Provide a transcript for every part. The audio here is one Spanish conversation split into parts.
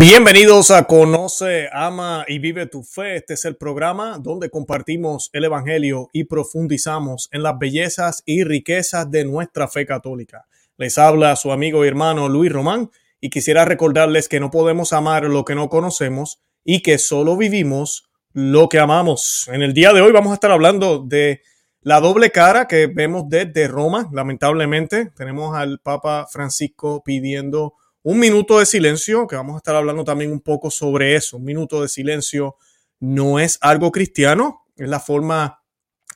Bienvenidos a Conoce, Ama y Vive tu Fe. Este es el programa donde compartimos el Evangelio y profundizamos en las bellezas y riquezas de nuestra fe católica. Les habla su amigo y hermano Luis Román y quisiera recordarles que no podemos amar lo que no conocemos y que solo vivimos lo que amamos. En el día de hoy vamos a estar hablando de la doble cara que vemos desde Roma, lamentablemente. Tenemos al Papa Francisco pidiendo un minuto de silencio, que vamos a estar hablando también un poco sobre eso. Un minuto de silencio no es algo cristiano, es la forma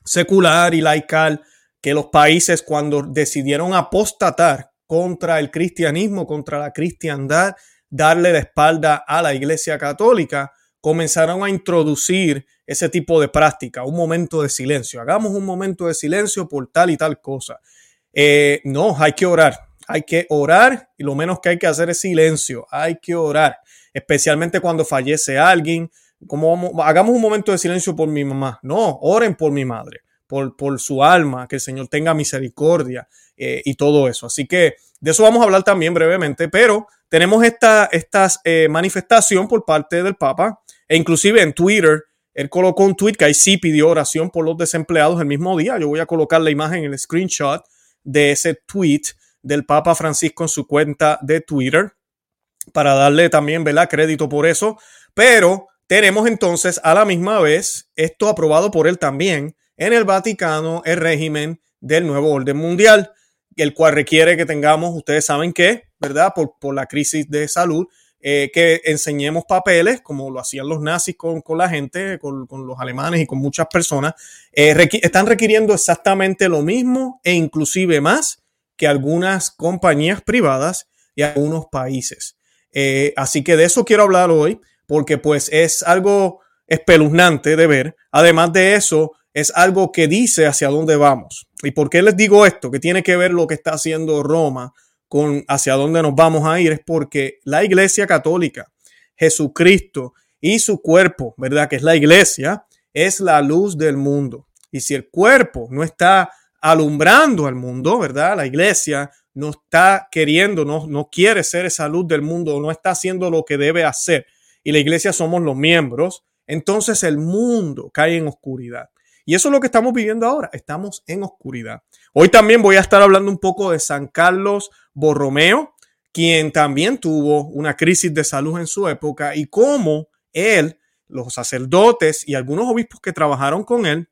secular y laical que los países cuando decidieron apostatar contra el cristianismo, contra la cristiandad, darle la espalda a la Iglesia Católica, comenzaron a introducir ese tipo de práctica, un momento de silencio. Hagamos un momento de silencio por tal y tal cosa. Eh, no, hay que orar hay que orar y lo menos que hay que hacer es silencio. Hay que orar, especialmente cuando fallece alguien. Como hagamos un momento de silencio por mi mamá. No, oren por mi madre, por, por su alma, que el Señor tenga misericordia eh, y todo eso. Así que de eso vamos a hablar también brevemente, pero tenemos esta, esta eh, manifestación por parte del Papa e inclusive en Twitter. Él colocó un tweet que ahí sí pidió oración por los desempleados el mismo día. Yo voy a colocar la imagen, el screenshot de ese tweet del Papa Francisco en su cuenta de Twitter para darle también ¿verdad? crédito por eso. Pero tenemos entonces a la misma vez esto aprobado por él también en el Vaticano, el régimen del nuevo orden mundial, el cual requiere que tengamos, ustedes saben que, ¿verdad? Por, por la crisis de salud, eh, que enseñemos papeles, como lo hacían los nazis con, con la gente, con, con, los alemanes y con muchas personas, eh, están requiriendo exactamente lo mismo e inclusive más que algunas compañías privadas y algunos países. Eh, así que de eso quiero hablar hoy, porque pues es algo espeluznante de ver. Además de eso, es algo que dice hacia dónde vamos. ¿Y por qué les digo esto? Que tiene que ver lo que está haciendo Roma con hacia dónde nos vamos a ir. Es porque la Iglesia Católica, Jesucristo y su cuerpo, ¿verdad? Que es la Iglesia, es la luz del mundo. Y si el cuerpo no está alumbrando al mundo, ¿verdad? La iglesia no está queriendo, no, no quiere ser esa luz del mundo, no está haciendo lo que debe hacer. Y la iglesia somos los miembros. Entonces el mundo cae en oscuridad. Y eso es lo que estamos viviendo ahora. Estamos en oscuridad. Hoy también voy a estar hablando un poco de San Carlos Borromeo, quien también tuvo una crisis de salud en su época y cómo él, los sacerdotes y algunos obispos que trabajaron con él,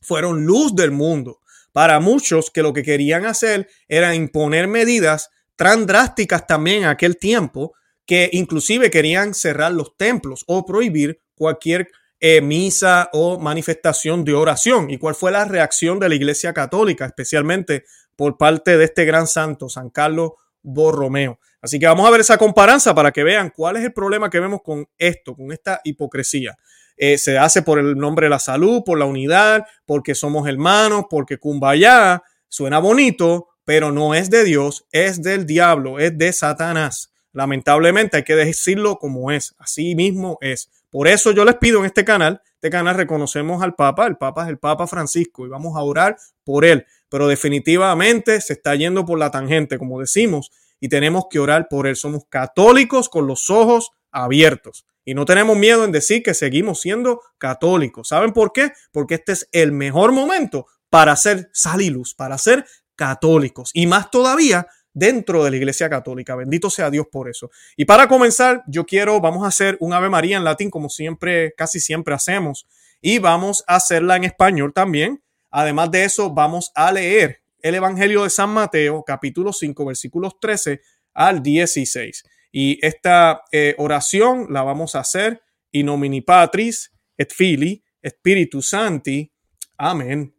fueron luz del mundo para muchos que lo que querían hacer era imponer medidas tan drásticas también en aquel tiempo que inclusive querían cerrar los templos o prohibir cualquier eh, misa o manifestación de oración. ¿Y cuál fue la reacción de la Iglesia Católica, especialmente por parte de este gran santo, San Carlos Borromeo? Así que vamos a ver esa comparanza para que vean cuál es el problema que vemos con esto, con esta hipocresía. Eh, se hace por el nombre de la salud, por la unidad, porque somos hermanos, porque Kumbaya suena bonito, pero no es de Dios, es del diablo, es de Satanás. Lamentablemente hay que decirlo como es, así mismo es. Por eso yo les pido en este canal, este canal reconocemos al Papa, el Papa es el Papa Francisco y vamos a orar por él, pero definitivamente se está yendo por la tangente, como decimos, y tenemos que orar por él. Somos católicos con los ojos abiertos. Y no tenemos miedo en decir que seguimos siendo católicos. ¿Saben por qué? Porque este es el mejor momento para ser salilus, para ser católicos. Y más todavía dentro de la Iglesia Católica. Bendito sea Dios por eso. Y para comenzar, yo quiero, vamos a hacer un Ave María en latín, como siempre, casi siempre hacemos. Y vamos a hacerla en español también. Además de eso, vamos a leer el Evangelio de San Mateo, capítulo 5, versículos 13 al 16. Y esta eh, oración la vamos a hacer in nomini Patris et Fili, Spiritus Santi. Amén.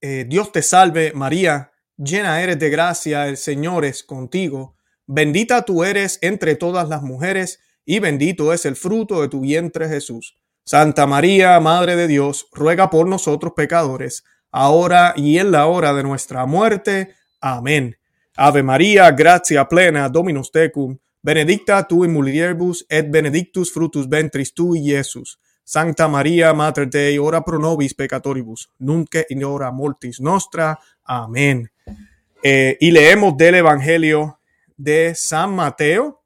Eh, Dios te salve María, llena eres de gracia, el Señor es contigo. Bendita tú eres entre todas las mujeres y bendito es el fruto de tu vientre Jesús. Santa María, Madre de Dios, ruega por nosotros pecadores, ahora y en la hora de nuestra muerte. Amén. Ave María, gracia plena, Dominus tecum, benedicta tu in mulieribus et benedictus fructus ventris tui, Iesus. Sancta María, Mater Dei, ora pro nobis peccatoribus, nunc in hora mortis nostra. Amén. Eh, y leemos del Evangelio de San Mateo,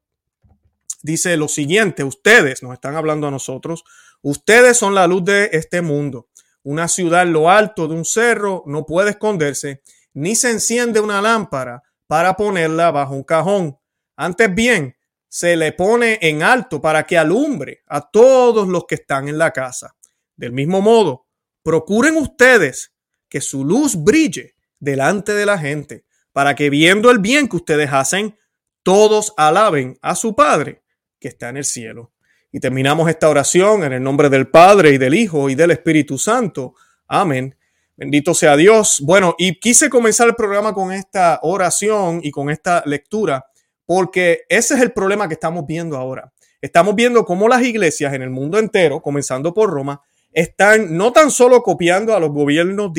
dice lo siguiente, ustedes nos están hablando a nosotros, ustedes son la luz de este mundo. Una ciudad en lo alto de un cerro no puede esconderse, ni se enciende una lámpara para ponerla bajo un cajón. Antes bien, se le pone en alto para que alumbre a todos los que están en la casa. Del mismo modo, procuren ustedes que su luz brille delante de la gente, para que viendo el bien que ustedes hacen, todos alaben a su Padre que está en el cielo. Y terminamos esta oración en el nombre del Padre y del Hijo y del Espíritu Santo. Amén. Bendito sea Dios. Bueno, y quise comenzar el programa con esta oración y con esta lectura, porque ese es el problema que estamos viendo ahora. Estamos viendo cómo las iglesias en el mundo entero, comenzando por Roma, están no tan solo copiando a los gobiernos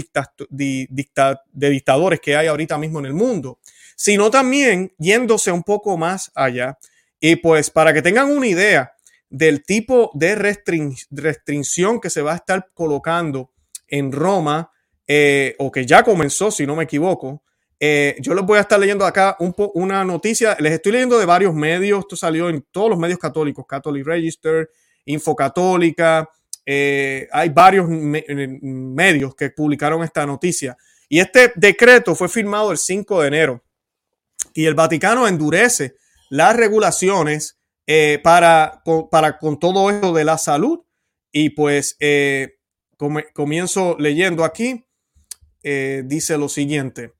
de dictadores que hay ahorita mismo en el mundo, sino también yéndose un poco más allá. Y pues para que tengan una idea del tipo de restricción que se va a estar colocando en Roma, eh, o que ya comenzó, si no me equivoco, eh, yo les voy a estar leyendo acá un una noticia, les estoy leyendo de varios medios, esto salió en todos los medios católicos, Catholic Register, Info Católica, eh, hay varios medios que publicaron esta noticia. Y este decreto fue firmado el 5 de enero. Y el Vaticano endurece las regulaciones para, con, para con todo esto de la salud. Y pues comienzo leyendo aquí, eh, dice lo siguiente.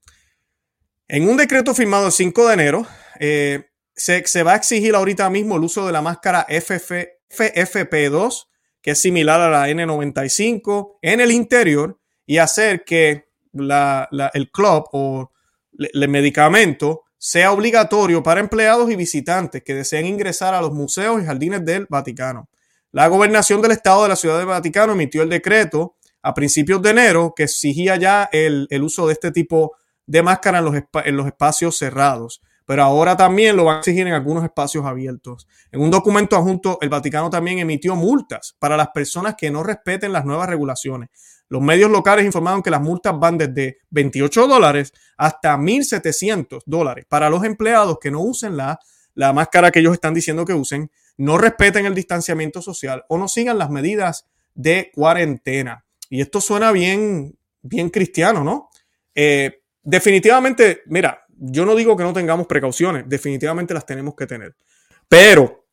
En un decreto firmado el 5 de enero, se, se, va a exigir ahorita mismo el uso de la máscara FFP2, que es similar a la N95, en el interior y hacer que el club o el medicamento sea obligatorio para empleados y visitantes que deseen ingresar a los museos y jardines del Vaticano. La gobernación del Estado de la Ciudad del Vaticano emitió el decreto a principios de enero que exigía ya el, uso de este tipo de máscara en los, en los espacios cerrados pero ahora también lo van a exigir en algunos espacios abiertos. En un documento adjunto, el Vaticano también emitió multas para las personas que no respeten las nuevas regulaciones. Los medios locales informaron que las multas van desde 28 dólares hasta 1.700 dólares para los empleados que no usen la, la máscara que ellos están diciendo que usen, no respeten el distanciamiento social o no sigan las medidas de cuarentena. Y esto suena bien, bien cristiano, ¿no? Eh, definitivamente, mira, yo no digo que no tengamos precauciones, definitivamente las tenemos que tener. Pero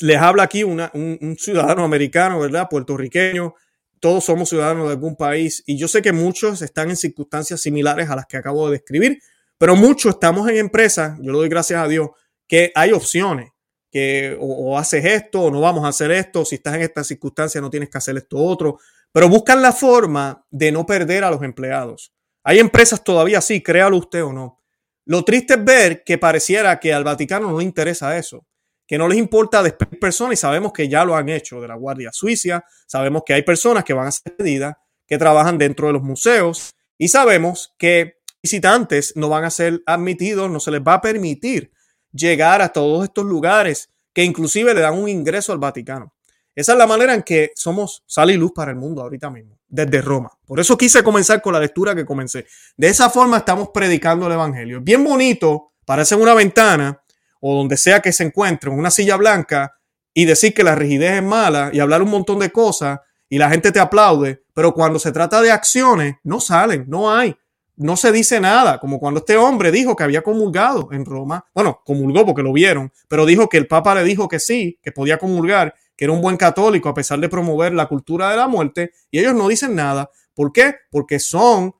les habla aquí un, ciudadano americano, ¿verdad? Puertorriqueño, todos somos ciudadanos de algún país y yo sé que muchos están en circunstancias similares a las que acabo de describir, pero muchos estamos en empresas, yo le doy gracias a Dios, que hay opciones, que o, haces esto o no vamos a hacer esto, si estás en esta circunstancia no tienes que hacer esto otro, pero buscan la forma de no perder a los empleados. Hay empresas todavía así, créalo usted o no. Lo triste es ver que pareciera que al Vaticano no le interesa eso que no les importa despedir personas y sabemos que ya lo han hecho de la Guardia Suiza, sabemos que hay personas que van a ser despedidas, que trabajan dentro de los museos y sabemos que visitantes no van a ser admitidos, no se les va a permitir llegar a todos estos lugares que inclusive le dan un ingreso al Vaticano. Esa es la manera en que somos sal y luz para el mundo ahorita mismo, desde Roma. Por eso quise comenzar con la lectura que comencé. De esa forma estamos predicando el Evangelio. Bien bonito, parece una ventana, o donde sea que se encuentre, en una silla blanca y decir que la rigidez es mala y hablar un montón de cosas y la gente te aplaude, pero cuando se trata de acciones, no salen, no hay, no se dice nada, como cuando este hombre dijo que había comulgado en Roma, bueno, comulgó porque lo vieron, pero dijo que el Papa le dijo que sí, que podía comulgar, que era un buen católico a pesar de promover la cultura de la muerte, y ellos no dicen nada. ¿Por qué? Porque son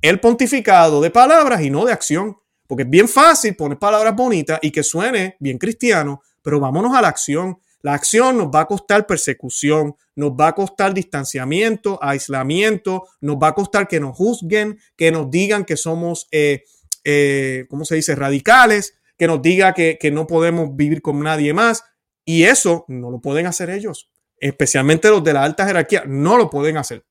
el pontificado de palabras y no de acción. Porque es bien fácil poner palabras bonitas y que suene bien cristiano, pero vámonos a la acción. La acción nos va a costar persecución, nos va a costar distanciamiento, aislamiento, nos va a costar que nos juzguen, que nos digan que somos, eh, eh, ¿cómo se dice?, radicales, que nos diga que, que no podemos vivir con nadie más. Y eso no lo pueden hacer ellos, especialmente los de la alta jerarquía, no lo pueden hacer.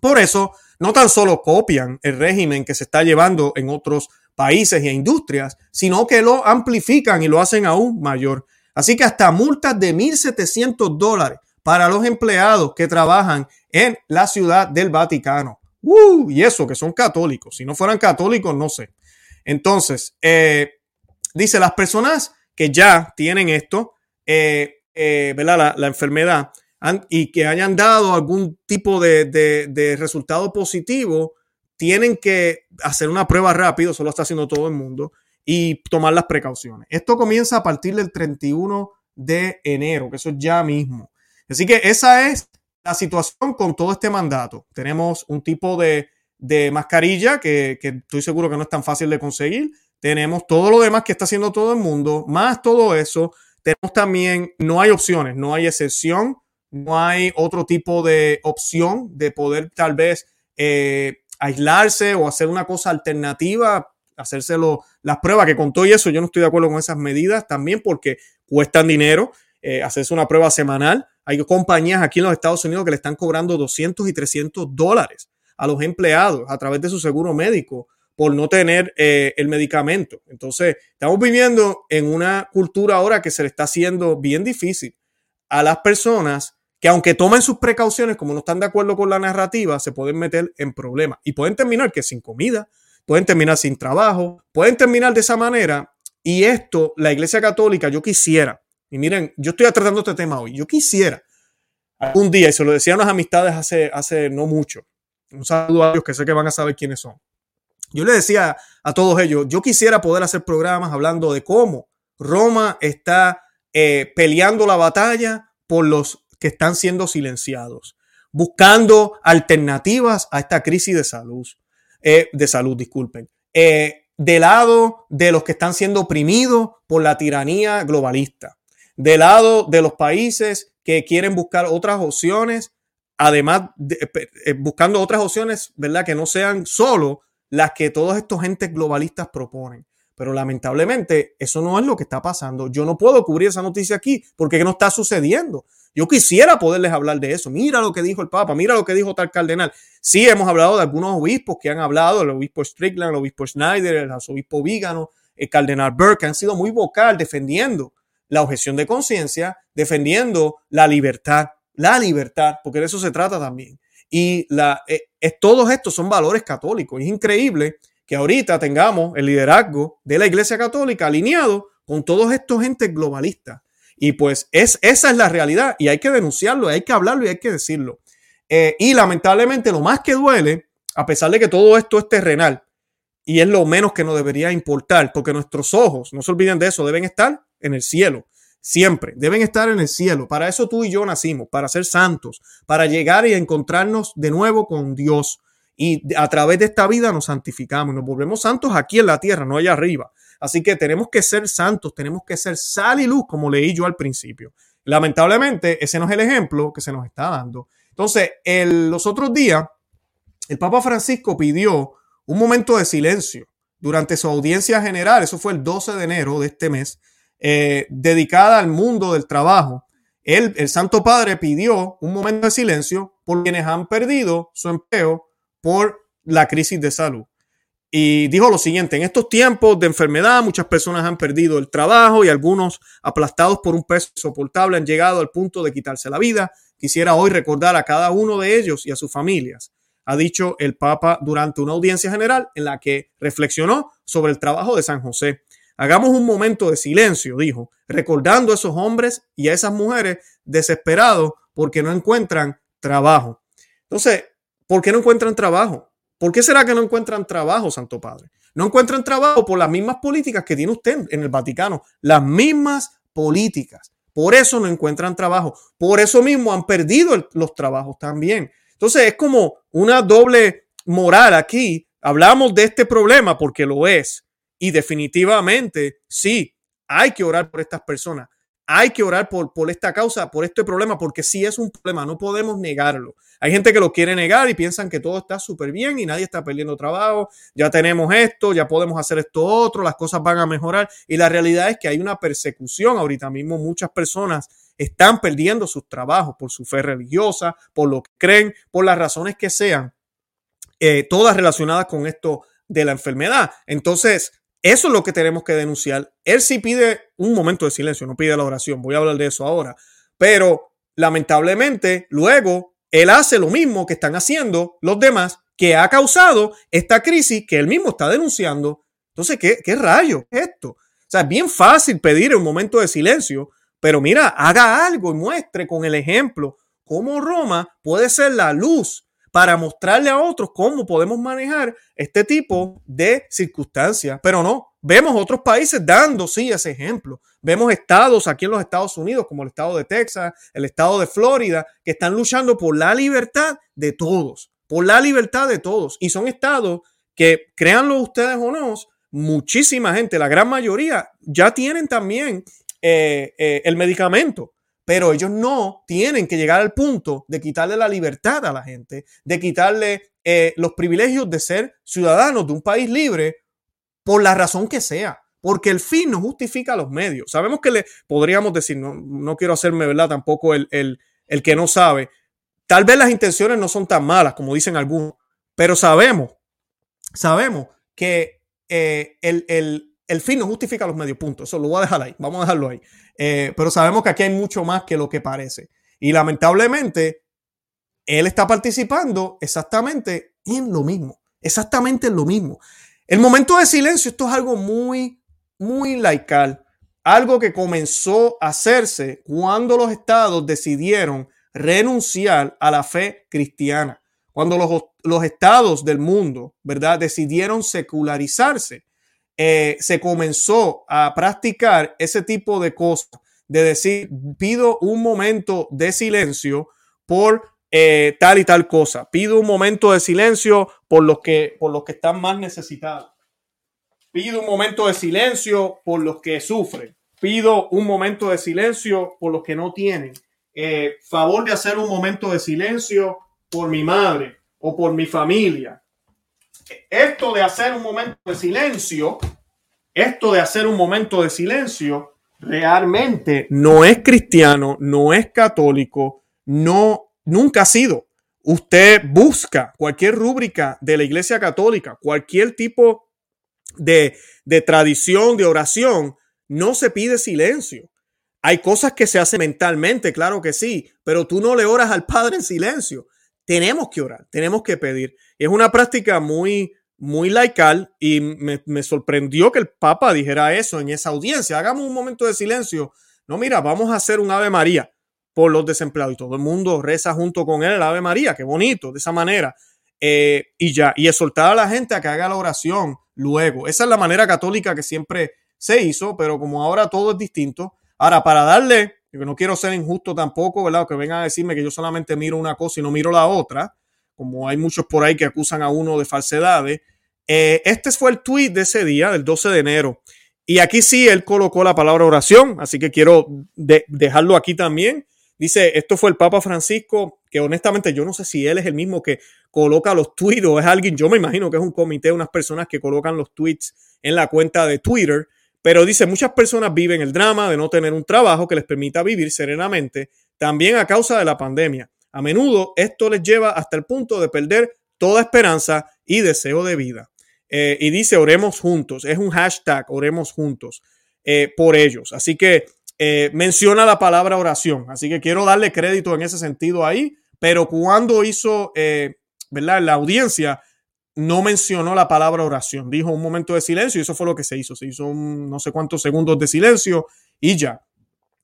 Por eso, no tan solo copian el régimen que se está llevando en otros países e industrias, sino que lo amplifican y lo hacen aún mayor. Así que hasta multas de 1.700 dólares para los empleados que trabajan en la ciudad del Vaticano. Uh, y eso que son católicos. Si no fueran católicos, no sé. Entonces, eh, dice, las personas que ya tienen esto eh, eh, La, enfermedad y que hayan dado algún tipo de, de, resultado positivo, tienen que hacer una prueba rápido, eso lo está haciendo todo el mundo, y tomar las precauciones. Esto comienza a partir del 31 de enero, que eso es ya mismo. Así que esa es la situación con todo este mandato. Tenemos un tipo de, de mascarilla que, que, estoy seguro que no es tan fácil de conseguir. Tenemos todo lo demás que está haciendo todo el mundo, más todo eso. Tenemos también, no hay opciones, no hay excepción, no hay otro tipo de opción de poder tal vez eh, aislarse o hacer una cosa alternativa, hacérselo las pruebas, que con todo y eso yo no estoy de acuerdo con esas medidas también porque cuestan dinero, eh, hacerse una prueba semanal. Hay compañías aquí en los Estados Unidos que le están cobrando 200 y 300 dólares a los empleados a través de su seguro médico por no tener eh, el medicamento. Entonces, estamos viviendo en una cultura ahora que se le está haciendo bien difícil a las personas que aunque tomen sus precauciones, como no están de acuerdo con la narrativa, se pueden meter en problemas y pueden terminar que sin comida, pueden terminar sin trabajo, pueden terminar de esa manera. Y esto, la Iglesia Católica, yo quisiera, y miren, yo estoy tratando este tema hoy, yo quisiera algún día, y se lo decía a unas amistades hace, hace no mucho, un saludo a ellos que sé que van a saber quiénes son. Yo le decía a todos ellos, yo quisiera poder hacer programas hablando de cómo Roma está eh, peleando la batalla por los que están siendo silenciados, buscando alternativas a esta crisis de salud, eh, de salud, disculpen, eh, del lado de los que están siendo oprimidos por la tiranía globalista, del lado de los países que quieren buscar otras opciones, además eh, buscando otras opciones, ¿verdad? Que no sean solo las que todos estos entes globalistas proponen. Pero lamentablemente eso no es lo que está pasando. Yo no puedo cubrir esa noticia aquí porque no está sucediendo. Yo quisiera poderles hablar de eso. Mira lo que dijo el Papa, mira lo que dijo tal cardenal. Sí, hemos hablado de algunos obispos que han hablado, el obispo Strickland, el obispo Schneider, el arzobispo Vígano, el cardenal Burke, que han sido muy vocal defendiendo la objeción de conciencia, defendiendo la libertad, la libertad, porque de eso se trata también. Y la, eh, todos estos son valores católicos. Es increíble que ahorita tengamos el liderazgo de la Iglesia Católica alineado con todos estos entes globalistas y pues es, esa es la realidad y hay que denunciarlo, hay que hablarlo y hay que decirlo. Eh, y lamentablemente lo más que duele, a pesar de que todo esto es terrenal y es lo menos que nos debería importar, porque nuestros ojos, no se olviden de eso, deben estar en el cielo. Siempre, deben estar en el cielo. Para eso tú y yo nacimos, para ser santos, para llegar y encontrarnos de nuevo con Dios. Y a través de esta vida nos santificamos, nos volvemos santos aquí en la tierra, no allá arriba. Así que tenemos que ser santos, tenemos que ser sal y luz, como leí yo al principio. Lamentablemente, ese no es el ejemplo que se nos está dando. Entonces, los otros días, el Papa Francisco pidió un momento de silencio durante su audiencia general, eso fue el 12 de enero de este mes, eh, dedicada al mundo del trabajo. El Santo Padre pidió un momento de silencio por quienes han perdido su empleo por la crisis de salud y dijo lo siguiente, en estos tiempos de enfermedad muchas personas han perdido el trabajo y algunos aplastados por un peso insoportable han llegado al punto de quitarse la vida. Quisiera hoy recordar a cada uno de ellos y a sus familias, ha dicho el Papa durante una audiencia general en la que reflexionó sobre el trabajo de San José. Hagamos un momento de silencio, dijo, recordando a esos hombres y a esas mujeres desesperados porque no encuentran trabajo. Entonces, ¿por qué no encuentran trabajo? ¿Por qué será que no encuentran trabajo, Santo Padre? No encuentran trabajo por las mismas políticas que tiene usted en el Vaticano, las mismas políticas. Por eso no encuentran trabajo. Por eso mismo han perdido los trabajos también. Entonces es como una doble moral aquí. Hablamos de este problema porque lo es. Y definitivamente, sí, hay que orar por estas personas. Hay que orar por, por esta causa, por este problema, porque sí es un problema, no podemos negarlo. Hay gente que lo quiere negar y piensan que todo está súper bien y nadie está perdiendo trabajo, ya tenemos esto, ya podemos hacer esto otro, las cosas van a mejorar. Y la realidad es que hay una persecución ahorita mismo. Muchas personas están perdiendo sus trabajos por su fe religiosa, por lo que creen, por las razones que sean, eh, todas relacionadas con esto de la enfermedad. Entonces, eso es lo que tenemos que denunciar. Él sí pide un momento de silencio, no pide la oración. Voy a hablar de eso ahora. Pero lamentablemente, luego él hace lo mismo que están haciendo los demás, que ha causado esta crisis que él mismo está denunciando. Entonces, ¿qué, qué rayo es esto? O sea, es bien fácil pedir un momento de silencio pero mira, haga algo y muestre con el ejemplo cómo Roma puede ser la luz para mostrarle a otros cómo podemos manejar este tipo de circunstancias. Pero no, vemos otros países dando, sí, ese ejemplo. Vemos estados aquí en los Estados Unidos, como el estado de Texas, el estado de Florida, que están luchando por la libertad de todos, por la libertad de todos. Y son estados que, créanlo ustedes o no, muchísima gente, la gran mayoría, ya tienen también eh, eh, el medicamento pero ellos no tienen que llegar al punto de quitarle la libertad a la gente, de quitarle eh, los privilegios de ser ciudadanos de un país libre por la razón que sea, porque el fin no justifica los medios. Sabemos que le podríamos decir, no, no quiero hacerme, ¿verdad? Tampoco el, el, el que no sabe. Tal vez las intenciones no son tan malas como dicen algunos, pero sabemos, sabemos que eh, el, el, el fin no justifica los medios, punto. Eso lo voy a dejar ahí, vamos a dejarlo ahí. Eh, pero sabemos que aquí hay mucho más que lo que parece. Y lamentablemente, él está participando exactamente en lo mismo, exactamente en lo mismo. El momento de silencio, esto es algo muy, muy laical, algo que comenzó a hacerse cuando los estados decidieron renunciar a la fe cristiana, cuando los, los estados del mundo, ¿verdad?, decidieron secularizarse eh, se comenzó a practicar ese tipo de cosas, de decir, pido un momento de silencio por eh, tal y tal cosa, pido un momento de silencio por los que, por los que están más necesitados, pido un momento de silencio por los que sufren, pido un momento de silencio por los que no tienen, eh, favor de hacer un momento de silencio por mi madre o por mi familia, esto de hacer un momento de silencio, esto de hacer un momento de silencio, realmente no es cristiano, no es católico, no, nunca ha sido. Usted busca cualquier rúbrica de la Iglesia Católica, cualquier tipo de, de tradición, de oración, no se pide silencio. Hay cosas que se hacen mentalmente, claro que sí, pero tú no le oras al Padre en silencio. Tenemos que orar, tenemos que pedir. Es una práctica muy, muy laical y me, sorprendió que el Papa dijera eso en esa audiencia. Hagamos un momento de silencio. No, mira, vamos a hacer un Ave María por los desempleados y todo el mundo reza junto con él el Ave María. Qué bonito, de esa manera. Eh, y ya, y exhortar a la gente a que haga la oración luego. Esa es la manera católica que siempre se hizo, pero como ahora todo es distinto. Ahora, para darle, que no quiero ser injusto tampoco, ¿verdad? que vengan a decirme que yo solamente miro una cosa y no miro la otra como hay muchos por ahí que acusan a uno de falsedades. Eh, este fue el tweet de ese día, del 12 de enero. Y aquí sí, él colocó la palabra oración, así que quiero dejarlo aquí también. Dice, esto fue el Papa Francisco, que honestamente yo no sé si él es el mismo que coloca los tweets o es alguien, yo me imagino que es un comité, unas personas que colocan los tweets en la cuenta de Twitter, pero dice, muchas personas viven el drama de no tener un trabajo que les permita vivir serenamente, también a causa de la pandemia. A menudo esto les lleva hasta el punto de perder toda esperanza y deseo de vida. Eh, y dice, oremos juntos. Es un hashtag, oremos juntos eh, por ellos. Así que eh, menciona la palabra oración. Así que quiero darle crédito en ese sentido ahí. Pero cuando hizo, ¿verdad? La audiencia no mencionó la palabra oración. Dijo un momento de silencio y eso fue lo que se hizo. Se hizo no sé cuántos segundos de silencio y ya.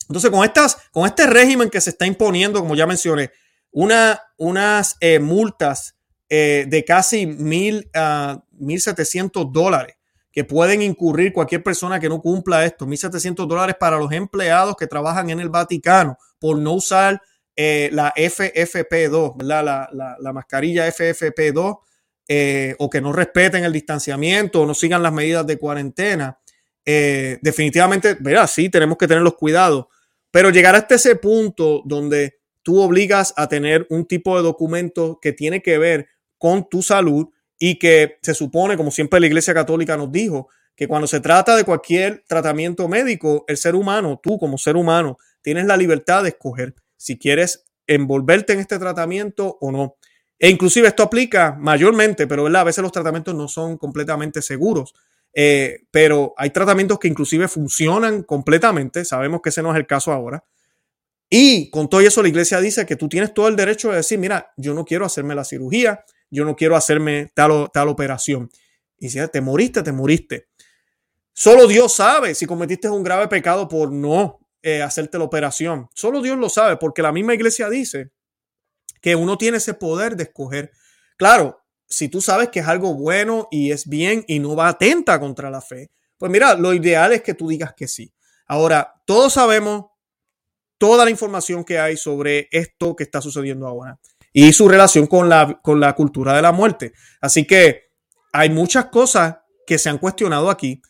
Entonces, con, estas, con este régimen que se está imponiendo, como ya mencioné, una, unas eh, multas eh, de casi mil, uh, 1.700 dólares que pueden incurrir cualquier persona que no cumpla esto. 1.700 dólares para los empleados que trabajan en el Vaticano por no usar eh, la FFP2, La, la, la, mascarilla FFP2 o que no respeten el distanciamiento o no sigan las medidas de cuarentena. definitivamente, verá, sí, tenemos que tener los cuidados, pero llegar hasta ese punto donde tú obligas a tener un tipo de documento que tiene que ver con tu salud y que se supone, como siempre la Iglesia Católica nos dijo, que cuando se trata de cualquier tratamiento médico, el ser humano, tú como ser humano, tienes la libertad de escoger si quieres envolverte en este tratamiento o no. E inclusive esto aplica mayormente, pero a veces los tratamientos no son completamente seguros. Eh, pero hay tratamientos que inclusive funcionan completamente. Sabemos que ese no es el caso ahora. Y con todo eso la iglesia dice que tú tienes todo el derecho de decir, mira, yo no quiero hacerme la cirugía, yo no quiero hacerme tal, tal operación. Y si te moriste, te moriste. Solo Dios sabe si cometiste un grave pecado por no eh, hacerte la operación. Solo Dios lo sabe, porque la misma iglesia dice que uno tiene ese poder de escoger. Claro, si tú sabes que es algo bueno y es bien y no va atenta contra la fe, pues mira, lo ideal es que tú digas que sí. Ahora, todos sabemos toda la información que hay sobre esto que está sucediendo ahora y su relación con la, con la cultura de la muerte. Así que hay muchas cosas que se han cuestionado aquí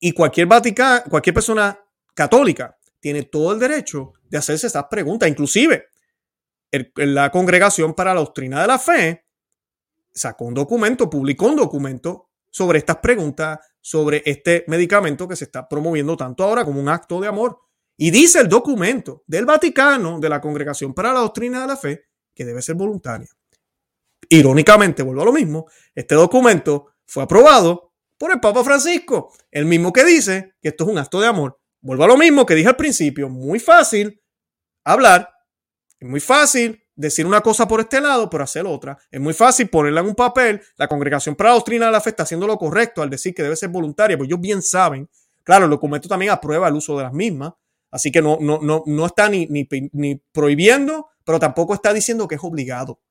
y cualquier Vaticano, cualquier persona católica tiene todo el derecho de hacerse estas preguntas. Inclusive, la Congregación para la Doctrina de la Fe sacó un documento, publicó un documento sobre estas preguntas, sobre este medicamento que se está promoviendo tanto ahora como un acto de amor. Y dice el documento del Vaticano, de la Congregación para la Doctrina de la Fe, que debe ser voluntaria. Irónicamente, vuelvo a lo mismo, este documento fue aprobado por el Papa Francisco, el mismo que dice que esto es un acto de amor. Vuelvo a lo mismo que dije al principio, muy fácil hablar, es muy fácil decir una cosa por este lado, pero hacer otra. Es muy fácil ponerla en un papel. La Congregación para la Doctrina de la Fe está haciendo lo correcto al decir que debe ser voluntaria, pues ellos bien saben. Claro, el documento también aprueba el uso de las mismas, así que no, no, no, no está ni, ni, ni prohibiendo pero tampoco está diciendo que es obligado.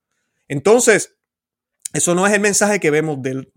Entonces, eso no es el mensaje que vemos del,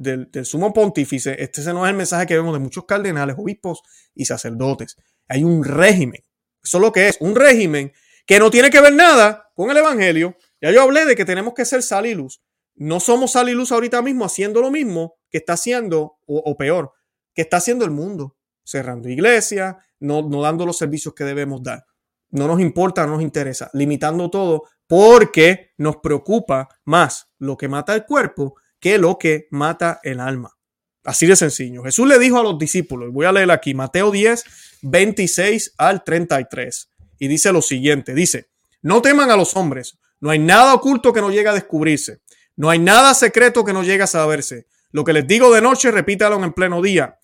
sumo pontífice, este no es el mensaje que vemos de muchos cardenales, obispos y sacerdotes. Hay un régimen. Eso es lo que es, un régimen que no tiene que ver nada con el Evangelio. Ya yo hablé de que tenemos que ser sal y luz. No somos sal y luz ahorita mismo haciendo lo mismo que está haciendo, o, peor, que está haciendo el mundo, cerrando iglesias, no, no dando los servicios que debemos dar no nos importa, no nos interesa, limitando todo porque nos preocupa más lo que mata el cuerpo que lo que mata el alma. Así de sencillo. Jesús le dijo a los discípulos, voy a leer aquí, Mateo 10, 26 al 33, y dice lo siguiente, dice, no teman a los hombres, no hay nada oculto que no llegue a descubrirse, no hay nada secreto que no llegue a saberse. Lo que les digo de noche, repítalo en pleno día,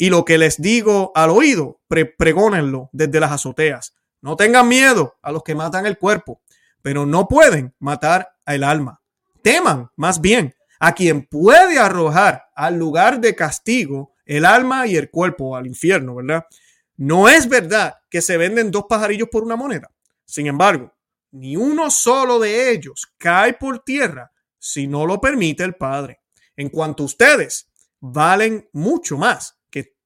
y lo que les digo al oído, pregónenlo desde las azoteas. No tengan miedo a los que matan el cuerpo, pero no pueden matar el alma. Teman más bien a quien puede arrojar al lugar de castigo el alma y el cuerpo al infierno, ¿verdad? No es verdad que se venden dos pajarillos por una moneda. Sin embargo, ni uno solo de ellos cae por tierra si no lo permite el Padre. En cuanto a ustedes, valen mucho más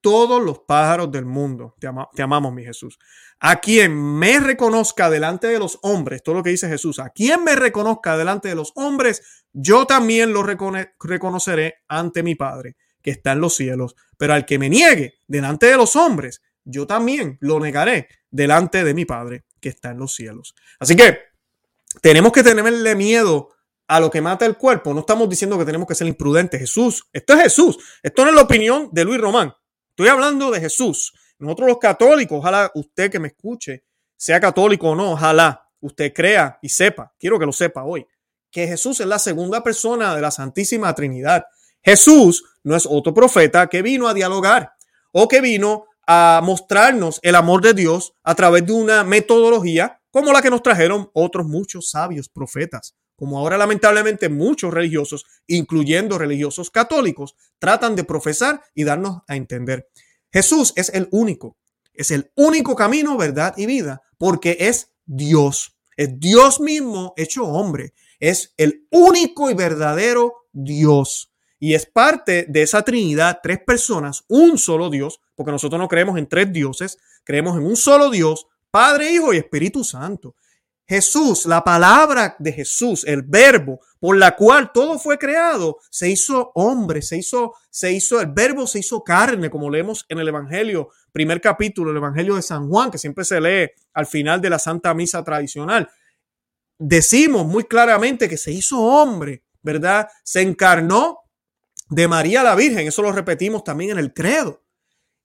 todos los pájaros del mundo. Te, amamos, mi Jesús. A quien me reconozca delante de los hombres, todo lo que dice Jesús, a quien me reconozca delante de los hombres, yo también lo reconoceré ante mi Padre que está en los cielos. Pero al que me niegue delante de los hombres, yo también lo negaré delante de mi Padre que está en los cielos. Así que tenemos que tenerle miedo a lo que mata el cuerpo. No estamos diciendo que tenemos que ser imprudentes. Jesús, esto es Jesús. Esto no es la opinión de Luis Román. Estoy hablando de Jesús. Nosotros los católicos, ojalá usted que me escuche, sea católico o no, ojalá usted crea y sepa, quiero que lo sepa hoy, que Jesús es la segunda persona de la Santísima Trinidad. Jesús no es otro profeta que vino a dialogar o que vino a mostrarnos el amor de Dios a través de una metodología como la que nos trajeron otros muchos sabios profetas. Como ahora lamentablemente muchos religiosos, incluyendo religiosos católicos, tratan de profesar y darnos a entender. Jesús es el único, es el único camino, verdad y vida, porque es Dios, es Dios mismo hecho hombre, es el único y verdadero Dios. Y es parte de esa Trinidad, tres personas, un solo Dios, porque nosotros no creemos en tres dioses, creemos en un solo Dios, Padre, Hijo y Espíritu Santo. Jesús, la palabra de Jesús, el verbo por la cual todo fue creado, se hizo hombre, se hizo, se hizo, el verbo se hizo carne, como leemos en el Evangelio, primer capítulo, el Evangelio de San Juan, que siempre se lee al final de la Santa Misa tradicional. Decimos muy claramente que se hizo hombre, ¿verdad? Se encarnó de María la Virgen, eso lo repetimos también en el credo.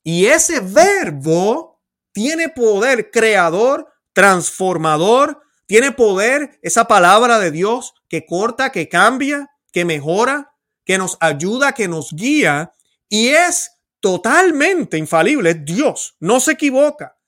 Y ese verbo tiene poder creador, transformador, tiene poder esa palabra de Dios que corta, que cambia, que mejora, que nos ayuda, que nos guía y es totalmente infalible. Es Dios, no se equivoca,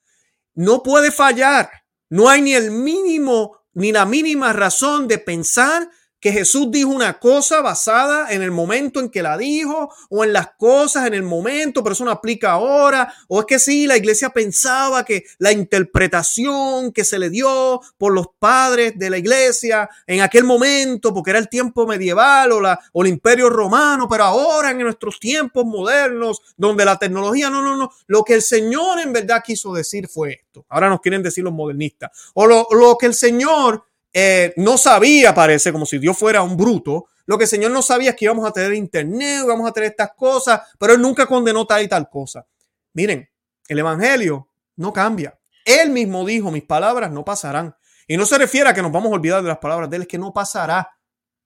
no puede fallar. No hay ni el mínimo, ni la mínima razón de pensar que Jesús dijo una cosa basada en el momento en que la dijo o en las cosas en el momento, pero eso no aplica ahora. O es que sí, la iglesia pensaba que la interpretación que se le dio por los padres de la iglesia en aquel momento, porque era el tiempo medieval o, la, o el imperio romano, pero ahora en nuestros tiempos modernos, donde la tecnología, no, no, no, lo que el Señor en verdad quiso decir fue esto. Ahora nos quieren decir los modernistas. O lo, lo que el Señor eh, no sabía, parece, como si Dios fuera un bruto. Lo que el Señor no sabía es que íbamos a tener internet, íbamos a tener estas cosas, pero Él nunca condenó tal y tal cosa. Miren, el Evangelio no cambia. Él mismo dijo, mis palabras no pasarán. Y no se refiere a que nos vamos a olvidar de las palabras de Él, es que no pasará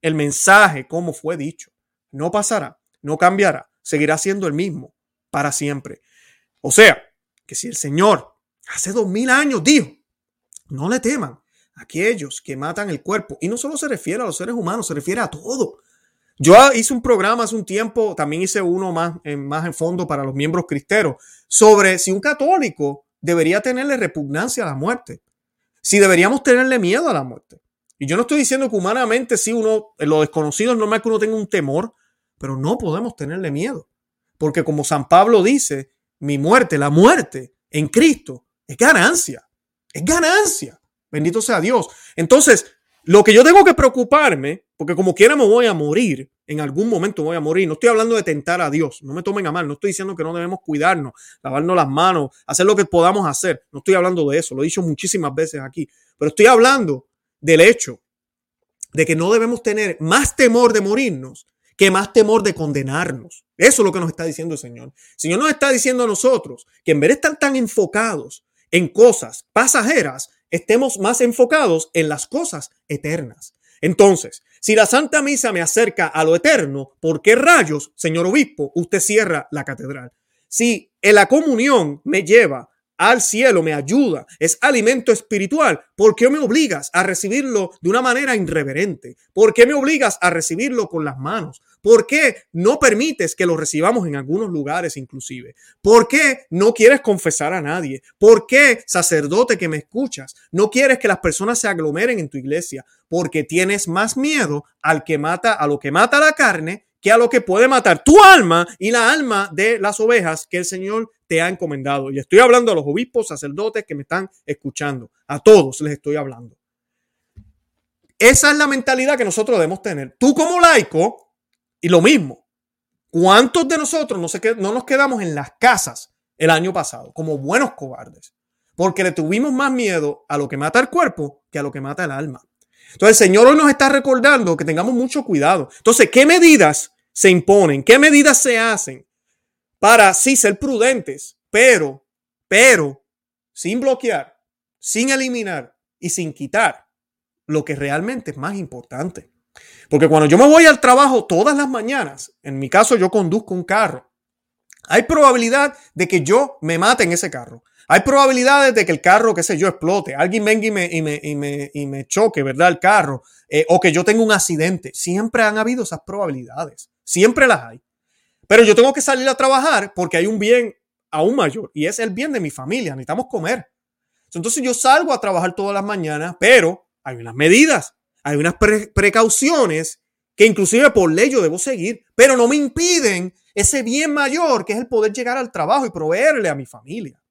el mensaje como fue dicho. No pasará, no cambiará, seguirá siendo el mismo para siempre. O sea, que si el Señor hace dos mil años dijo, no le teman, aquellos que matan el cuerpo. Y no solo se refiere a los seres humanos, se refiere a todo. Yo hice un programa hace un tiempo, también hice uno más en, más en fondo para los miembros cristeros, sobre si un católico debería tenerle repugnancia a la muerte, si deberíamos tenerle miedo a la muerte. Y yo no estoy diciendo que humanamente si uno, lo desconocido es normal que uno tenga un temor, pero no podemos tenerle miedo. Porque como San Pablo dice, mi muerte, la muerte en Cristo, es ganancia, es ganancia. Bendito sea Dios. Entonces, lo que yo tengo que preocuparme, porque como quiera me voy a morir, en algún momento voy a morir. No estoy hablando de tentar a Dios, no me tomen a mal, no estoy diciendo que no debemos cuidarnos, lavarnos las manos, hacer lo que podamos hacer. No estoy hablando de eso, lo he dicho muchísimas veces aquí, pero estoy hablando del hecho de que no debemos tener más temor de morirnos que más temor de condenarnos. Eso es lo que nos está diciendo el Señor. El Señor nos está diciendo a nosotros que en vez de estar tan enfocados en cosas pasajeras, estemos más enfocados en las cosas eternas. Entonces, si la Santa Misa me acerca a lo eterno, ¿por qué rayos, señor obispo, usted cierra la catedral? Si en la comunión me lleva al cielo, me ayuda, es alimento espiritual. ¿Por qué me obligas a recibirlo de una manera irreverente? ¿Por qué me obligas a recibirlo con las manos? ¿Por qué no permites que lo recibamos en algunos lugares inclusive? ¿Por qué no quieres confesar a nadie? ¿Por qué, sacerdote que me escuchas, no quieres que las personas se aglomeren en tu iglesia? Porque tienes más miedo al que mata, a lo que mata la carne que a lo que puede matar tu alma y la alma de las ovejas que el Señor te ha encomendado. Y estoy hablando a los obispos, sacerdotes que me están escuchando. A todos les estoy hablando. Esa es la mentalidad que nosotros debemos tener. Tú como laico, y lo mismo. ¿Cuántos de nosotros no, no nos quedamos en las casas el año pasado como buenos cobardes? Porque le tuvimos más miedo a lo que mata el cuerpo que a lo que mata el alma. Entonces el Señor hoy nos está recordando que tengamos mucho cuidado. Entonces, ¿qué medidas se imponen? ¿Qué medidas se hacen para sí ser prudentes, pero, pero, sin bloquear, sin eliminar y sin quitar lo que realmente es más importante? Porque cuando yo me voy al trabajo todas las mañanas, en mi caso yo conduzco un carro, hay probabilidad de que yo me mate en ese carro. Hay probabilidades de que el carro, qué sé yo, explote. Alguien venga y me, y me, y me, y me choque, ¿verdad? El carro. Eh, o que yo tenga un accidente. Siempre han habido esas probabilidades. Siempre las hay. Pero yo tengo que salir a trabajar porque hay un bien aún mayor y es el bien de mi familia. Necesitamos comer. Entonces yo salgo a trabajar todas las mañanas, pero hay unas medidas, hay unas precauciones que inclusive por ley yo debo seguir, pero no me impiden ese bien mayor que es el poder llegar al trabajo y proveerle a mi familia.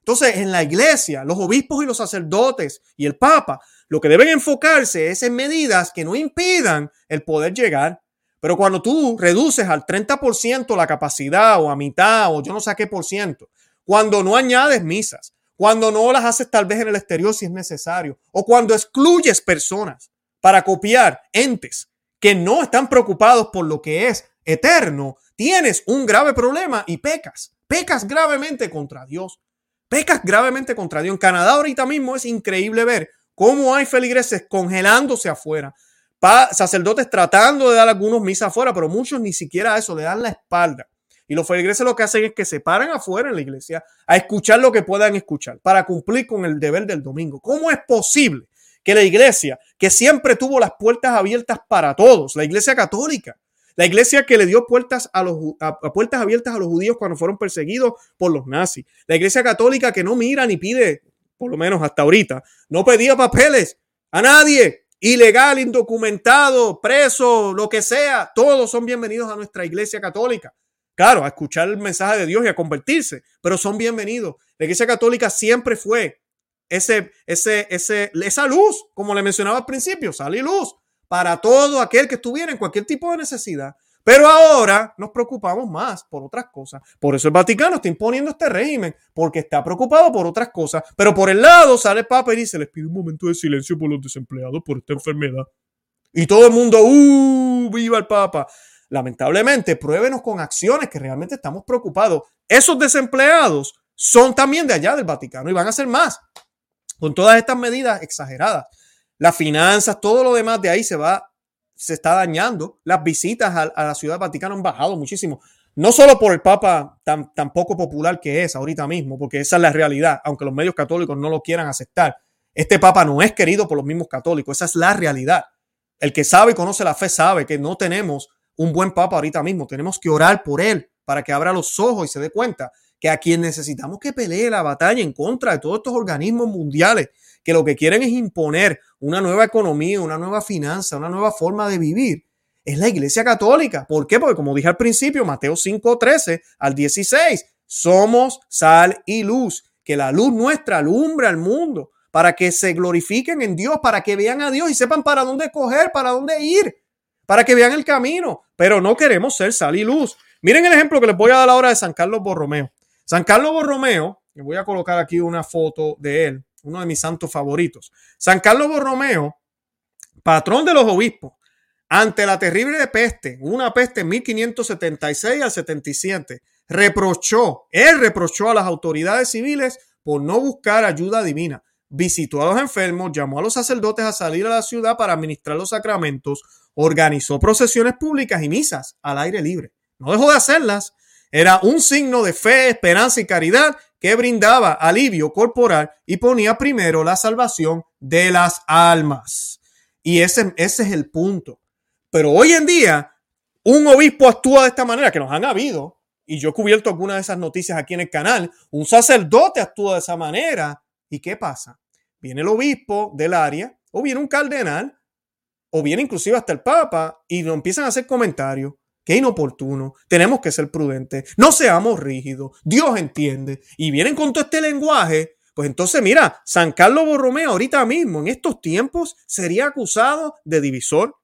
Entonces, en la iglesia, los obispos y los sacerdotes y el papa, lo que deben enfocarse es en medidas que no impidan el poder llegar pero cuando tú reduces al 30% la capacidad o a mitad o yo no sé qué por ciento, cuando no añades misas, cuando no las haces tal vez en el exterior si es necesario, o cuando excluyes personas para copiar entes que no están preocupados por lo que es eterno, tienes un grave problema y pecas. Pecas gravemente contra Dios. Pecas gravemente contra Dios. En Canadá ahorita mismo es increíble ver cómo hay feligreses congelándose afuera, sacerdotes tratando de dar algunos misas afuera, pero muchos ni siquiera eso, le dan la espalda. Y los feligreses lo que hacen es que se paran afuera en la iglesia a escuchar lo que puedan escuchar para cumplir con el deber del domingo. ¿Cómo es posible que la iglesia, que siempre tuvo las puertas abiertas para todos, la iglesia católica, la iglesia que le dio puertas, a los, puertas abiertas a los judíos cuando fueron perseguidos por los nazis, la iglesia católica que no mira ni pide, por lo menos hasta ahorita, no pedía papeles a nadie, ilegal, indocumentado, preso, lo que sea, todos son bienvenidos a nuestra iglesia católica. Claro, a escuchar el mensaje de Dios y a convertirse, pero son bienvenidos. La iglesia católica siempre fue ese, ese, ese, esa luz, como le mencionaba al principio, sale luz para todo aquel que estuviera en cualquier tipo de necesidad. Pero ahora nos preocupamos más por otras cosas. Por eso el Vaticano está imponiendo este régimen, porque está preocupado por otras cosas. Pero por el lado sale el Papa y dice, les pido un momento de silencio por los desempleados por esta enfermedad. Y todo el mundo, ¡uh! ¡Viva el Papa! Lamentablemente, pruébenos con acciones que realmente estamos preocupados. Esos desempleados son también de allá del Vaticano y van a ser más. Con todas estas medidas exageradas. Las finanzas, todo lo demás de ahí se va se está dañando. Las visitas a, la ciudad Vaticano han bajado muchísimo. No solo por el Papa tan, tan poco popular que es ahorita mismo, porque esa es la realidad, aunque los medios católicos no lo quieran aceptar. Este Papa no es querido por los mismos católicos, esa es la realidad. El que sabe y conoce la fe sabe que no tenemos un buen Papa ahorita mismo, tenemos que orar por él para que abra los ojos y se dé cuenta que a quien necesitamos que pelee la batalla en contra de todos estos organismos mundiales que lo que quieren es imponer una nueva economía, una nueva finanza, una nueva forma de vivir, es la Iglesia Católica. ¿Por qué? Porque como dije al principio, Mateo 5, 13 al 16, somos sal y luz, que la luz nuestra alumbra al mundo para que se glorifiquen en Dios, para que vean a Dios y sepan para dónde coger, para dónde ir, para que vean el camino. Pero no queremos ser sal y luz. Miren el ejemplo que les voy a dar ahora de San Carlos Borromeo. San Carlos Borromeo, les voy a colocar aquí una foto de él uno de mis santos favoritos. San Carlos Borromeo, patrón de los obispos, ante la terrible peste, una peste en 1576 al 77, reprochó, él reprochó a las autoridades civiles por no buscar ayuda divina. Visitó a los enfermos, llamó a los sacerdotes a salir a la ciudad para administrar los sacramentos, organizó procesiones públicas y misas al aire libre. No dejó de hacerlas. Era un signo de fe, esperanza y caridad que brindaba alivio corporal y ponía primero la salvación de las almas. Y ese, ese es el punto. Pero hoy en día, un obispo actúa de esta manera, que nos han habido, y yo he cubierto algunas de esas noticias aquí en el canal, un sacerdote actúa de esa manera. ¿Y qué pasa? Viene el obispo del área, o viene un cardenal, o viene inclusive hasta el papa, y nos empiezan a hacer comentarios. Qué inoportuno. Tenemos que ser prudentes. No seamos rígidos. Dios entiende. Y vienen con todo este lenguaje. Pues entonces, mira, San Carlos Borromeo ahorita mismo, en estos tiempos, sería acusado de divisor,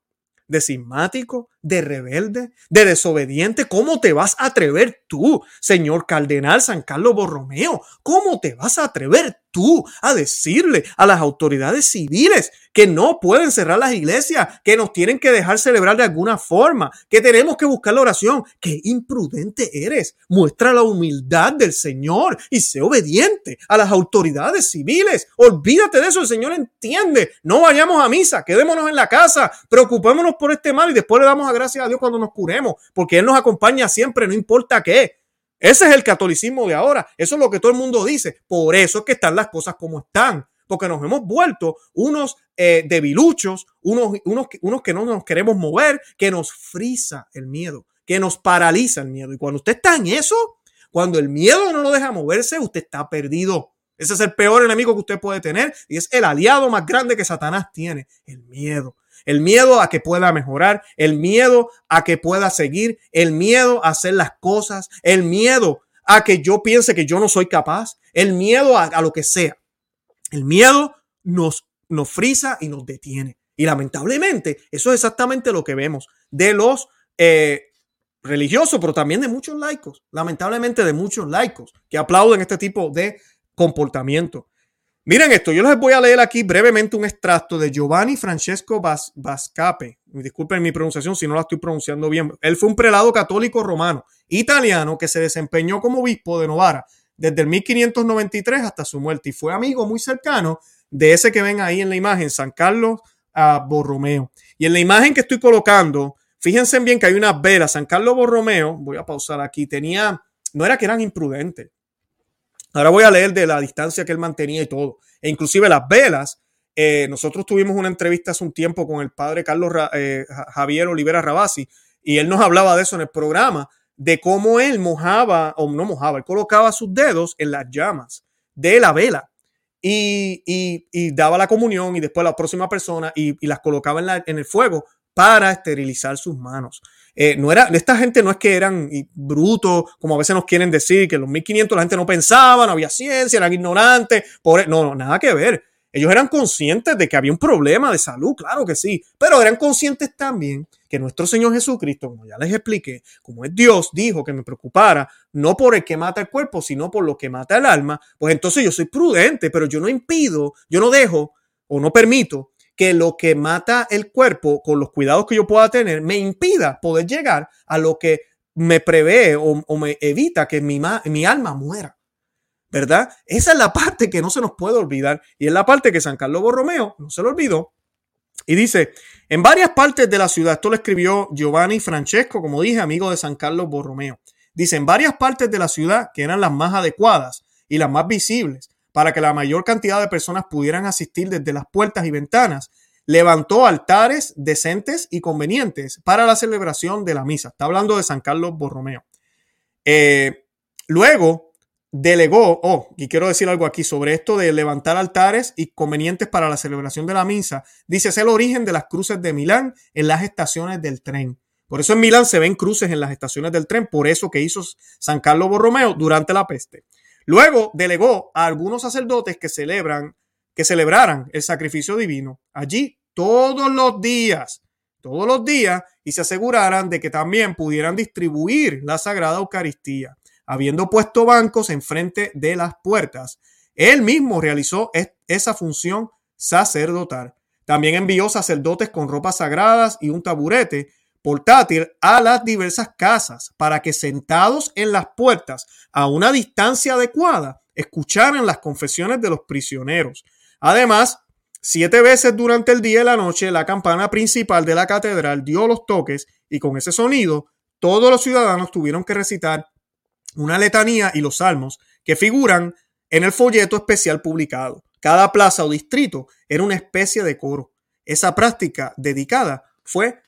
de cismático, de rebelde, de desobediente. ¿Cómo te vas a atrever tú, señor cardenal San Carlos Borromeo? ¿Cómo te vas a atrever tú a decirle a las autoridades civiles que no pueden cerrar las iglesias, que nos tienen que dejar celebrar de alguna forma, que tenemos que buscar la oración. ¡Qué imprudente eres! Muestra la humildad del Señor y sé obediente a las autoridades civiles. Olvídate de eso, el Señor entiende. No vayamos a misa, quedémonos en la casa, preocupémonos por este mal y después le damos a gracias a Dios cuando nos curemos, porque Él nos acompaña siempre, no importa qué. Ese es el catolicismo de ahora. Eso es lo que todo el mundo dice. Por eso es que están las cosas como están. Porque nos hemos vuelto unos eh, debiluchos, unos, unos, unos que no nos queremos mover, que nos frisa el miedo, que nos paraliza el miedo. Y cuando usted está en eso, cuando el miedo no lo deja moverse, usted está perdido. Ese es el peor enemigo que usted puede tener y es el aliado más grande que Satanás tiene, el miedo. El miedo a que pueda mejorar, el miedo a que pueda seguir, el miedo a hacer las cosas, el miedo a que yo piense que yo no soy capaz, el miedo a, lo que sea. El miedo nos, nos frisa y nos detiene. Y lamentablemente, eso es exactamente lo que vemos de los eh, religiosos, pero también de muchos laicos. Lamentablemente de muchos laicos que aplauden este tipo de comportamiento. Miren esto, yo les voy a leer aquí brevemente un extracto de Giovanni Francesco Bascape. Disculpen mi pronunciación si no la estoy pronunciando bien. Él fue un prelado católico romano italiano que se desempeñó como obispo de Novara desde el 1593 hasta su muerte y fue amigo muy cercano de ese que ven ahí en la imagen, San Carlos Borromeo. Y en la imagen que estoy colocando, fíjense bien que hay unas velas. San Carlos Borromeo, voy a pausar aquí, tenía, no era que eran imprudentes, Ahora voy a leer de la distancia que él mantenía y todo. E inclusive las velas. Eh, nosotros tuvimos una entrevista hace un tiempo con el padre Carlos eh, Javier Olivera Rabasi y él nos hablaba de eso en el programa, de cómo él mojaba, o no mojaba, él colocaba sus dedos en las llamas de la vela y, daba la comunión y después la próxima persona y, las colocaba en, el fuego para esterilizar sus manos. Eh, no era, esta gente no es que eran brutos, como a veces nos quieren decir, que en los 1500 la gente no pensaba, no había ciencia, eran ignorantes, por, no, no, nada que ver. Ellos eran conscientes de que había un problema de salud, claro que sí, pero eran conscientes también que nuestro Señor Jesucristo, como ya les expliqué, como es Dios, dijo que me preocupara no por el que mata el cuerpo, sino por lo que mata el alma, pues entonces yo soy prudente, pero yo no impido, yo no dejo o no permito que lo que mata el cuerpo, con los cuidados que yo pueda tener, me impida poder llegar a lo que me prevé o, me evita que mi, mi alma muera. ¿verdad? Esa es la parte que no se nos puede olvidar y es la parte que San Carlos Borromeo no se lo olvidó. Y dice, en varias partes de la ciudad, esto lo escribió Giovanni Francesco, como dije, amigo de San Carlos Borromeo. Dice, en varias partes de la ciudad que eran las más adecuadas y las más visibles para que la mayor cantidad de personas pudieran asistir desde las puertas y ventanas, levantó altares decentes y convenientes para la celebración de la misa. Está hablando de San Carlos Borromeo. Eh, luego, delegó, oh, y quiero decir algo aquí sobre esto de levantar altares y convenientes para la celebración de la misa. Dice, es el origen de las cruces de Milán en las estaciones del tren. Por eso en Milán se ven cruces en las estaciones del tren, por eso que hizo San Carlos Borromeo durante la peste. Luego delegó a algunos sacerdotes que celebran, que celebraran el sacrificio divino allí todos los días, todos los días, y se aseguraran de que también pudieran distribuir la Sagrada Eucaristía habiendo puesto bancos enfrente de las puertas. Él mismo realizó esa función sacerdotal. También envió sacerdotes con ropas sagradas y un taburete portátil a las diversas casas para que sentados en las puertas a una distancia adecuada escucharan las confesiones de los prisioneros. Además, siete veces durante el día y la noche la campana principal de la catedral dio los toques y con ese sonido todos los ciudadanos tuvieron que recitar una letanía y los salmos que figuran en el folleto especial publicado. Cada plaza o distrito era una especie de coro. Esa práctica dedicada fue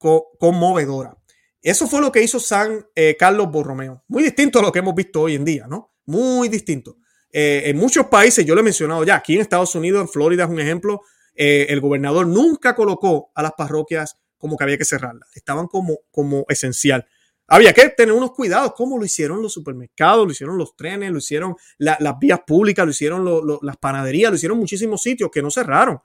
conmovedora. Eso fue lo que hizo San eh, Carlos Borromeo. Muy distinto a lo que hemos visto hoy en día, ¿no? Muy distinto. Eh, en muchos países, yo lo he mencionado ya, aquí en Estados Unidos, en Florida es un ejemplo, eh, el gobernador nunca colocó a las parroquias como que había que cerrarlas. Estaban como, como esencial había que tener unos cuidados, como lo hicieron los supermercados, lo hicieron los trenes, lo hicieron las vías públicas, lo hicieron las panaderías, lo hicieron muchísimos sitios que no cerraron,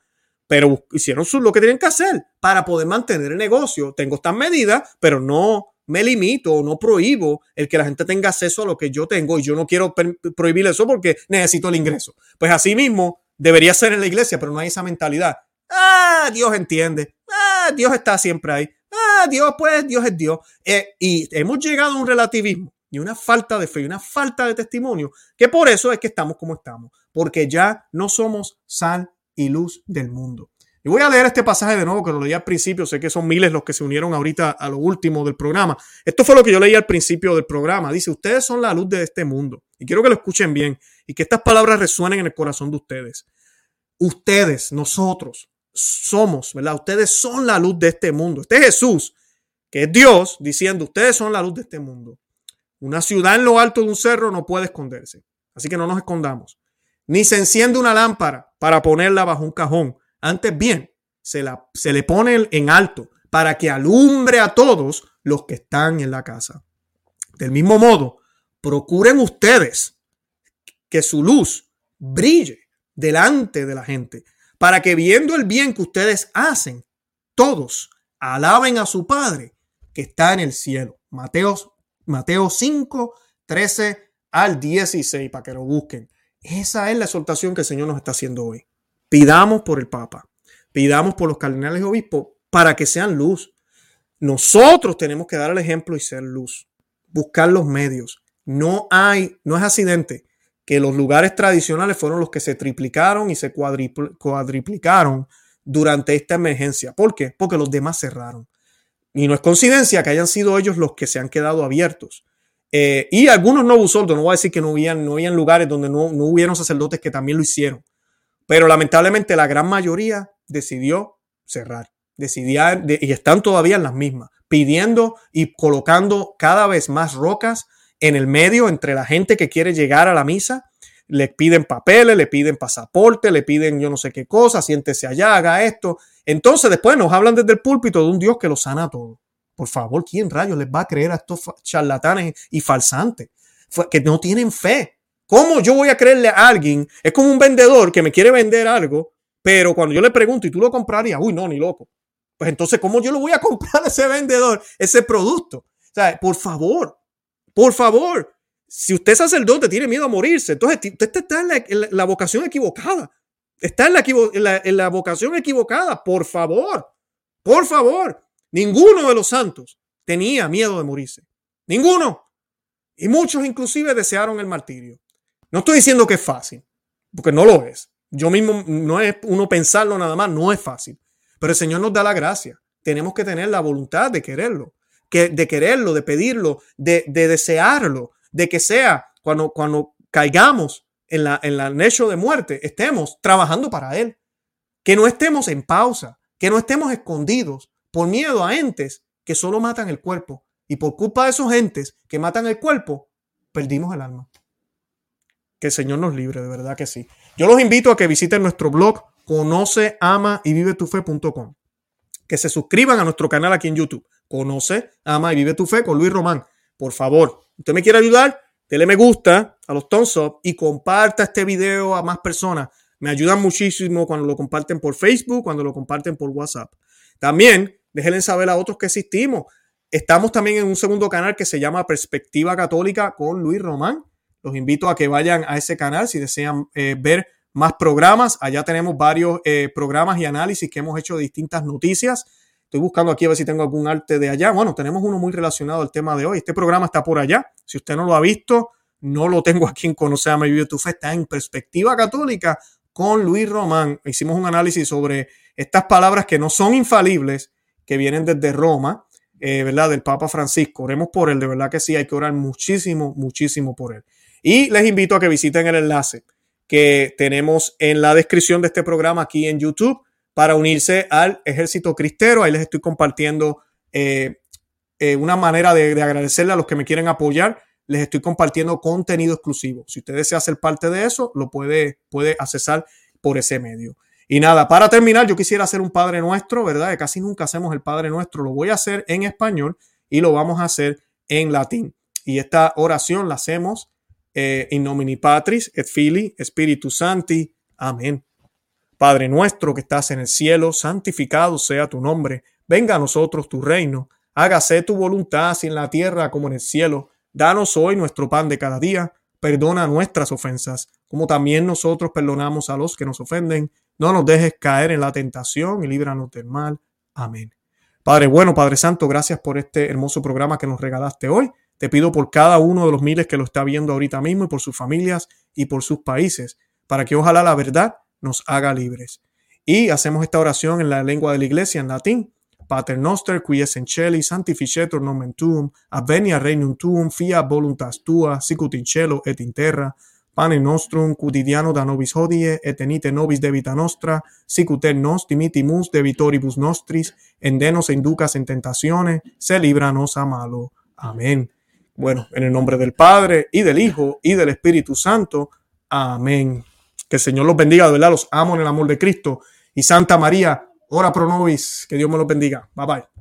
pero hicieron lo que tenían que hacer para poder mantener el negocio. Tengo estas medidas, pero no me limito, no prohíbo el que la gente tenga acceso a lo que yo tengo y yo no quiero prohibir eso porque necesito el ingreso. Pues así mismo debería ser en la iglesia, pero no hay esa mentalidad. Ah, Dios entiende. Ah, Dios está siempre ahí. Ah, Dios, pues, Dios es Dios. Eh, y hemos llegado a un relativismo y una falta de fe y una falta de testimonio, que por eso es que estamos como estamos, porque ya no somos sal y luz del mundo. Y voy a leer este pasaje de nuevo, que lo leí al principio, sé que son miles los que se unieron ahorita a lo último del programa. Esto fue lo que yo leí al principio del programa. Dice, ustedes son la luz de este mundo. Y quiero que lo escuchen bien y que estas palabras resuenen en el corazón de ustedes. Ustedes, nosotros, somos, ¿verdad? Ustedes son la luz de este mundo. Este es Jesús, que es Dios, diciendo, ustedes son la luz de este mundo. Una ciudad en lo alto de un cerro no puede esconderse. Así que no nos escondamos. Ni se enciende una lámpara para ponerla bajo un cajón. Antes bien, se, la, se le pone en alto para que alumbre a todos los que están en la casa. Del mismo modo, procuren ustedes que su luz brille delante de la gente para que viendo el bien que ustedes hacen, todos alaben a su Padre que está en el cielo. Mateo, Mateo 5, 13 al 16, para que lo busquen. Esa es la exhortación que el Señor nos está haciendo hoy. Pidamos por el Papa, pidamos por los cardenales y obispos para que sean luz. Nosotros tenemos que dar el ejemplo y ser luz. Buscar los medios. No hay, no es accidente que los lugares tradicionales fueron los que se triplicaron y se cuadriplicaron durante esta emergencia. ¿Por qué? Porque los demás cerraron. Y no es coincidencia que hayan sido ellos los que se han quedado abiertos. Eh, y algunos no no voy a decir que no habían, no habían lugares donde no, no hubieron sacerdotes que también lo hicieron. Pero lamentablemente la gran mayoría decidió cerrar. Decidía, y están todavía en las mismas, pidiendo y colocando cada vez más rocas en el medio entre la gente que quiere llegar a la misa, le piden papeles, le piden pasaporte, le piden yo no sé qué cosa, siéntese allá, haga esto. Entonces después nos hablan desde el púlpito de un Dios que lo sana todo. Por favor, ¿quién rayos les va a creer a estos charlatanes y falsantes? Que no tienen fe. ¿Cómo yo voy a creerle a alguien? Es como un vendedor que me quiere vender algo, pero cuando yo le pregunto y tú lo comprarías, uy, no, ni loco. Pues entonces, ¿cómo yo lo voy a comprar a ese vendedor ese producto? O sea, por favor, por favor, si usted es sacerdote, tiene miedo a morirse, entonces usted está en la, vocación equivocada. Está en la, en la vocación equivocada, por favor, por favor. Ninguno de los santos tenía miedo de morirse. Ninguno. Y muchos inclusive desearon el martirio. No estoy diciendo que es fácil, porque no lo es. Yo mismo no es uno pensarlo nada más, no es fácil. Pero el Señor nos da la gracia. Tenemos que tener la voluntad de quererlo, que, de quererlo, de pedirlo, de, desearlo, de que sea cuando, cuando caigamos en la, en la hecho de muerte, estemos trabajando para Él. Que no estemos en pausa, que no estemos escondidos por miedo a entes que solo matan el cuerpo. Y por culpa de esos entes que matan el cuerpo, perdimos el alma. Que el Señor nos libre, de verdad que sí. Yo los invito a que visiten nuestro blog conoce, ama y vive tu fe.com. Que se suscriban a nuestro canal aquí en YouTube. Conoce, ama y vive tu fe con Luis Román. Por favor, usted me quiere ayudar, dele me gusta a los thumbs up y comparta este video a más personas. Me ayudan muchísimo cuando lo comparten por Facebook, cuando lo comparten por WhatsApp. También déjenle saber a otros que existimos. Estamos también en un segundo canal que se llama Perspectiva Católica con Luis Román. Los invito a que vayan a ese canal si desean eh, ver más programas. Allá tenemos varios eh, programas y análisis que hemos hecho de distintas noticias. Estoy buscando aquí a ver si tengo algún arte de allá. Bueno, tenemos uno muy relacionado al tema de hoy. Este programa está por allá. Si usted no lo ha visto, no lo tengo aquí en Conocer a Mi Tu Fe. Está en Perspectiva Católica con Luis Román. Hicimos un análisis sobre estas palabras que no son infalibles, que vienen desde Roma, eh, ¿verdad? Del Papa Francisco. Oremos por él. De verdad que sí, hay que orar muchísimo, muchísimo por él. Y les invito a que visiten el enlace que tenemos en la descripción de este programa aquí en YouTube para unirse al ejército cristero. Ahí les estoy compartiendo eh, eh, una manera de, agradecerle a los que me quieren apoyar. Les estoy compartiendo contenido exclusivo. Si usted desea ser parte de eso, lo puede, puede accesar por ese medio. Y nada, para terminar, yo quisiera hacer un Padre Nuestro, ¿verdad? Que casi nunca hacemos el Padre Nuestro. Lo voy a hacer en español y lo vamos a hacer en latín. Y esta oración la hacemos eh, in nomini Patris et Fili Spiritus Santi. Amén. Padre nuestro que estás en el cielo, santificado sea tu nombre. Venga a nosotros tu reino. Hágase tu voluntad, así en la tierra como en el cielo. Danos hoy nuestro pan de cada día. Perdona nuestras ofensas, como también nosotros perdonamos a los que nos ofenden. No nos dejes caer en la tentación y líbranos del mal. Amén. Padre bueno, Padre Santo, gracias por este hermoso programa que nos regalaste hoy. Te pido por cada uno de los miles que lo está viendo ahorita mismo y por sus familias y por sus países, para que ojalá la verdad nos haga libres. Y hacemos esta oración en la lengua de la iglesia, en latín. Pater noster, qui es in celi, nomen tuum, avenia regnum tuum, fia voluntas tua, sicut in et in terra. Pane nostrum quotidiano da nobis hodie, et tenite nobis debita nostra, sicut et nos dimitimus debitoribus nostris, endenos inducas en tentazione, se libranos a malo. Amén. Bueno, en el nombre del Padre y del Hijo y del Espíritu Santo. Amén. Que el Señor los bendiga, de verdad, los amo en el amor de Cristo. Y Santa María, ora pro nobis. Que Dios me los bendiga. Bye bye.